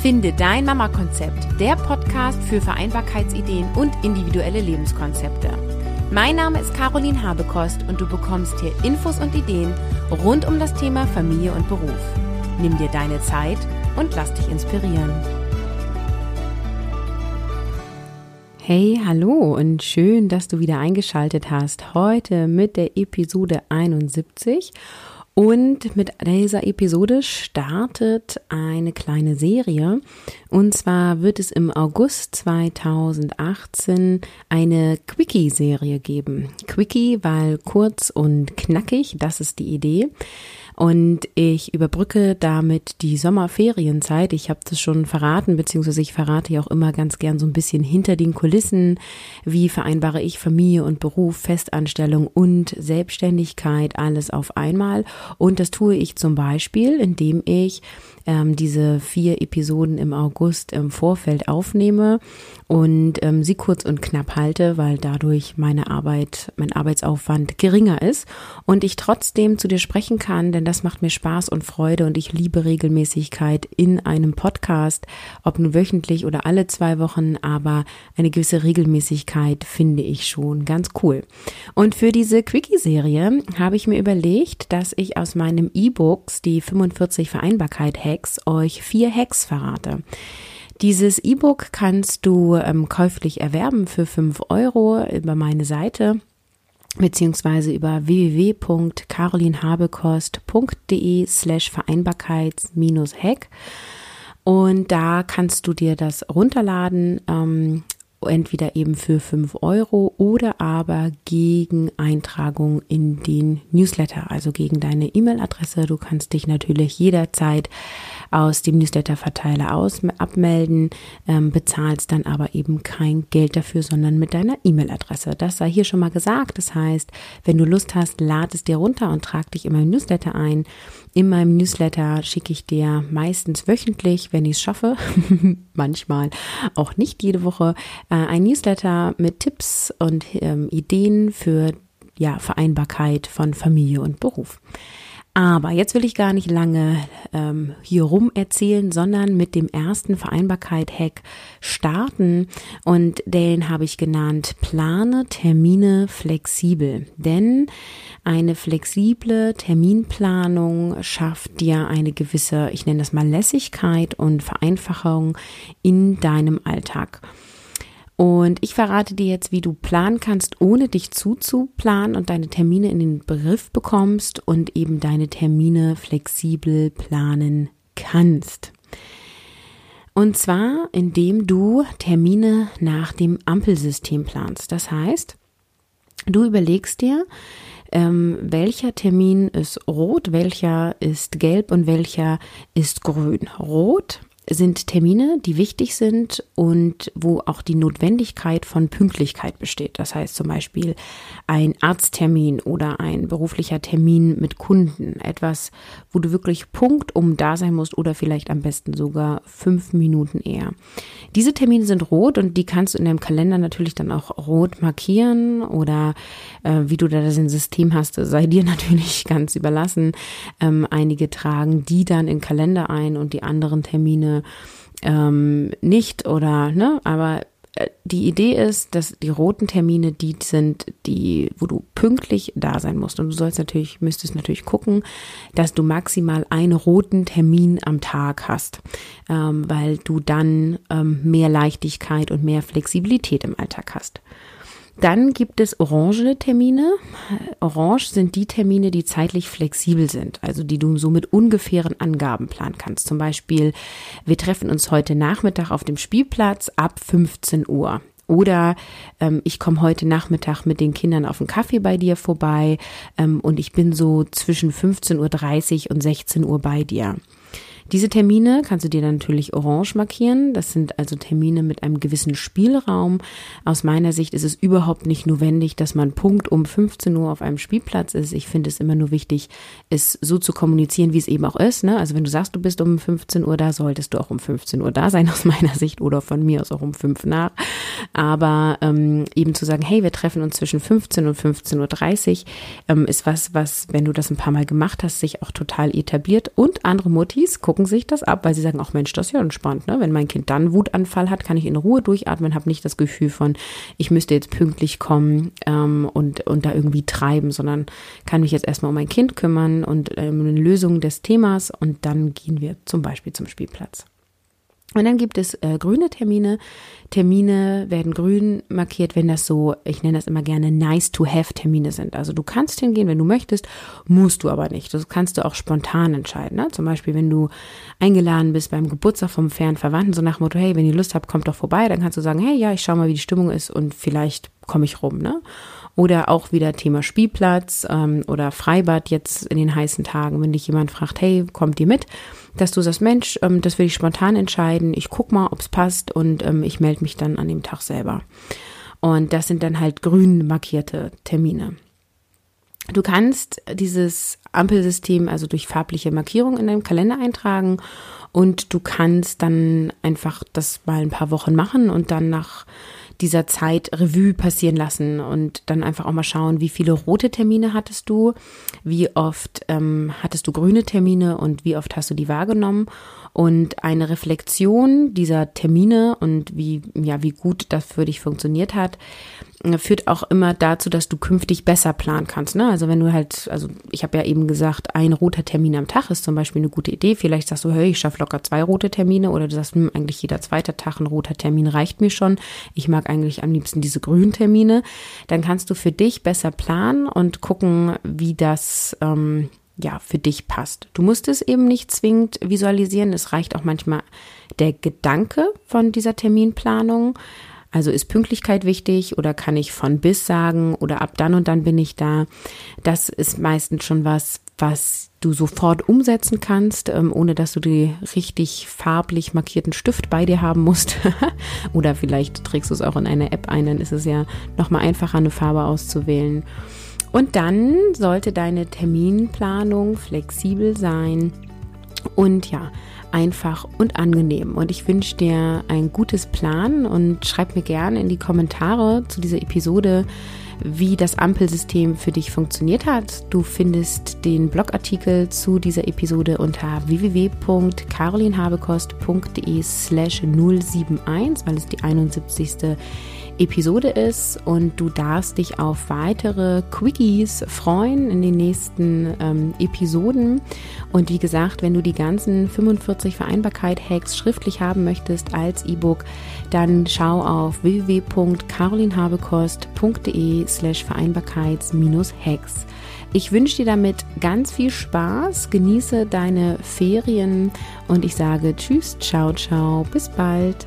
Finde dein Mama-Konzept, der Podcast für Vereinbarkeitsideen und individuelle Lebenskonzepte. Mein Name ist Caroline Habekost und du bekommst hier Infos und Ideen rund um das Thema Familie und Beruf. Nimm dir deine Zeit und lass dich inspirieren. Hey, hallo und schön, dass du wieder eingeschaltet hast. Heute mit der Episode 71 und mit dieser Episode startet eine kleine Serie. Und zwar wird es im August 2018 eine Quickie-Serie geben. Quickie, weil kurz und knackig, das ist die Idee. Und ich überbrücke damit die Sommerferienzeit. Ich habe das schon verraten, beziehungsweise ich verrate ja auch immer ganz gern so ein bisschen hinter den Kulissen. Wie vereinbare ich Familie und Beruf, Festanstellung und Selbstständigkeit, alles auf einmal. Und das tue ich zum Beispiel, indem ich ähm, diese vier Episoden im August im Vorfeld aufnehme und ähm, sie kurz und knapp halte, weil dadurch meine Arbeit, mein Arbeitsaufwand geringer ist und ich trotzdem zu dir sprechen kann, denn das macht mir Spaß und Freude und ich liebe Regelmäßigkeit in einem Podcast, ob nun wöchentlich oder alle zwei Wochen, aber eine gewisse Regelmäßigkeit finde ich schon ganz cool. Und für diese Quickie-Serie habe ich mir überlegt, dass ich aus meinem E-Books die 45 Vereinbarkeit Hacks euch vier Hacks verrate. Dieses E-Book kannst du ähm, käuflich erwerben für fünf Euro über meine Seite beziehungsweise über www.carolinhabekost.de slash Vereinbarkeits-Hack. Und da kannst du dir das runterladen. Ähm, entweder eben für 5 Euro oder aber gegen Eintragung in den Newsletter, also gegen deine E-Mail-Adresse. Du kannst dich natürlich jederzeit aus dem Newsletter-Verteiler aus abmelden, ähm, bezahlst dann aber eben kein Geld dafür, sondern mit deiner E-Mail-Adresse. Das sei hier schon mal gesagt. Das heißt, wenn du Lust hast, lad es dir runter und trag dich in meinem Newsletter ein. In meinem Newsletter schicke ich dir meistens wöchentlich, wenn ich es schaffe, manchmal auch nicht jede Woche, äh, ein Newsletter mit Tipps und ähm, Ideen für ja, Vereinbarkeit von Familie und Beruf. Aber jetzt will ich gar nicht lange ähm, hier rum erzählen, sondern mit dem ersten Vereinbarkeit-Hack starten. Und den habe ich genannt, plane Termine flexibel. Denn eine flexible Terminplanung schafft dir eine gewisse, ich nenne das mal Lässigkeit und Vereinfachung in deinem Alltag. Und ich verrate dir jetzt, wie du planen kannst, ohne dich zuzuplanen und deine Termine in den Begriff bekommst und eben deine Termine flexibel planen kannst. Und zwar, indem du Termine nach dem Ampelsystem planst. Das heißt, du überlegst dir, ähm, welcher Termin ist rot, welcher ist gelb und welcher ist grün. Rot sind Termine, die wichtig sind und wo auch die Notwendigkeit von Pünktlichkeit besteht. Das heißt zum Beispiel ein Arzttermin oder ein beruflicher Termin mit Kunden. Etwas, wo du wirklich Punkt um da sein musst oder vielleicht am besten sogar fünf Minuten eher. Diese Termine sind rot und die kannst du in deinem Kalender natürlich dann auch rot markieren oder äh, wie du da das System hast, sei dir natürlich ganz überlassen. Ähm, einige tragen die dann in Kalender ein und die anderen Termine ähm, nicht oder, ne, aber äh, die Idee ist, dass die roten Termine die sind, die, wo du pünktlich da sein musst. Und du sollst natürlich, müsstest natürlich gucken, dass du maximal einen roten Termin am Tag hast, ähm, weil du dann ähm, mehr Leichtigkeit und mehr Flexibilität im Alltag hast. Dann gibt es orange Termine. Orange sind die Termine, die zeitlich flexibel sind, also die du so mit ungefähren Angaben planen kannst. Zum Beispiel, wir treffen uns heute Nachmittag auf dem Spielplatz ab 15 Uhr. Oder ähm, ich komme heute Nachmittag mit den Kindern auf einen Kaffee bei dir vorbei ähm, und ich bin so zwischen 15.30 Uhr und 16 Uhr bei dir. Diese Termine kannst du dir dann natürlich orange markieren. Das sind also Termine mit einem gewissen Spielraum. Aus meiner Sicht ist es überhaupt nicht notwendig, dass man Punkt um 15 Uhr auf einem Spielplatz ist. Ich finde es immer nur wichtig, es so zu kommunizieren, wie es eben auch ist. Ne? Also wenn du sagst, du bist um 15 Uhr da, solltest du auch um 15 Uhr da sein, aus meiner Sicht, oder von mir aus auch um 5 nach. Aber ähm, eben zu sagen, hey, wir treffen uns zwischen 15 und 15.30 Uhr, ähm, ist was, was, wenn du das ein paar Mal gemacht hast, sich auch total etabliert. Und andere Mutis gucken sich das ab, weil sie sagen, ach Mensch, das ist ja entspannt. Ne? Wenn mein Kind dann Wutanfall hat, kann ich in Ruhe durchatmen, habe nicht das Gefühl von, ich müsste jetzt pünktlich kommen ähm, und, und da irgendwie treiben, sondern kann mich jetzt erstmal um mein Kind kümmern und ähm, eine Lösung des Themas und dann gehen wir zum Beispiel zum Spielplatz. Und dann gibt es äh, grüne Termine. Termine werden grün markiert, wenn das so, ich nenne das immer gerne nice to have Termine sind. Also du kannst hingehen, wenn du möchtest, musst du aber nicht. Das kannst du auch spontan entscheiden. Ne? Zum Beispiel, wenn du eingeladen bist beim Geburtstag vom fernen Verwandten, so nach dem Motto, hey, wenn ihr Lust habt, kommt doch vorbei, dann kannst du sagen, hey, ja, ich schau mal, wie die Stimmung ist und vielleicht komme ich rum. Ne? Oder auch wieder Thema Spielplatz ähm, oder Freibad jetzt in den heißen Tagen, wenn dich jemand fragt, hey, kommt ihr mit? Dass du sagst, Mensch, ähm, das will ich spontan entscheiden, ich guck mal, ob es passt und ähm, ich melde mich dann an dem Tag selber. Und das sind dann halt grün markierte Termine. Du kannst dieses Ampelsystem also durch farbliche Markierung in deinem Kalender eintragen und du kannst dann einfach das mal ein paar Wochen machen und dann nach dieser Zeit Revue passieren lassen und dann einfach auch mal schauen, wie viele rote Termine hattest du, wie oft ähm, hattest du grüne Termine und wie oft hast du die wahrgenommen. Und eine Reflexion dieser Termine und wie ja wie gut das für dich funktioniert hat führt auch immer dazu, dass du künftig besser planen kannst. Ne? Also wenn du halt, also ich habe ja eben gesagt, ein roter Termin am Tag ist zum Beispiel eine gute Idee. Vielleicht sagst du, hey, ich schaffe locker zwei rote Termine oder du sagst, hm, eigentlich jeder zweite Tag ein roter Termin reicht mir schon. Ich mag eigentlich am liebsten diese grünen Termine. Dann kannst du für dich besser planen und gucken, wie das ähm, ja für dich passt. Du musst es eben nicht zwingend visualisieren. Es reicht auch manchmal der Gedanke von dieser Terminplanung. Also ist Pünktlichkeit wichtig oder kann ich von bis sagen oder ab dann und dann bin ich da? Das ist meistens schon was, was du sofort umsetzen kannst, ähm, ohne dass du die richtig farblich markierten Stift bei dir haben musst. oder vielleicht trägst du es auch in eine App ein, dann ist es ja nochmal einfacher, eine Farbe auszuwählen. Und dann sollte deine Terminplanung flexibel sein und ja, einfach und angenehm. Und ich wünsche dir ein gutes Plan und schreib mir gerne in die Kommentare zu dieser Episode, wie das Ampelsystem für dich funktioniert hat. Du findest den Blogartikel zu dieser Episode unter www.carolinhabekost.de slash 071, weil es die 71. Episode ist und du darfst dich auf weitere Quickies freuen in den nächsten ähm, Episoden. Und wie gesagt, wenn du die ganzen 45 Vereinbarkeit-Hacks schriftlich haben möchtest als E-Book, dann schau auf www.carolinhabekost.de slash Vereinbarkeits-Hacks. Ich wünsche dir damit ganz viel Spaß, genieße deine Ferien und ich sage Tschüss, ciao, ciao, bis bald.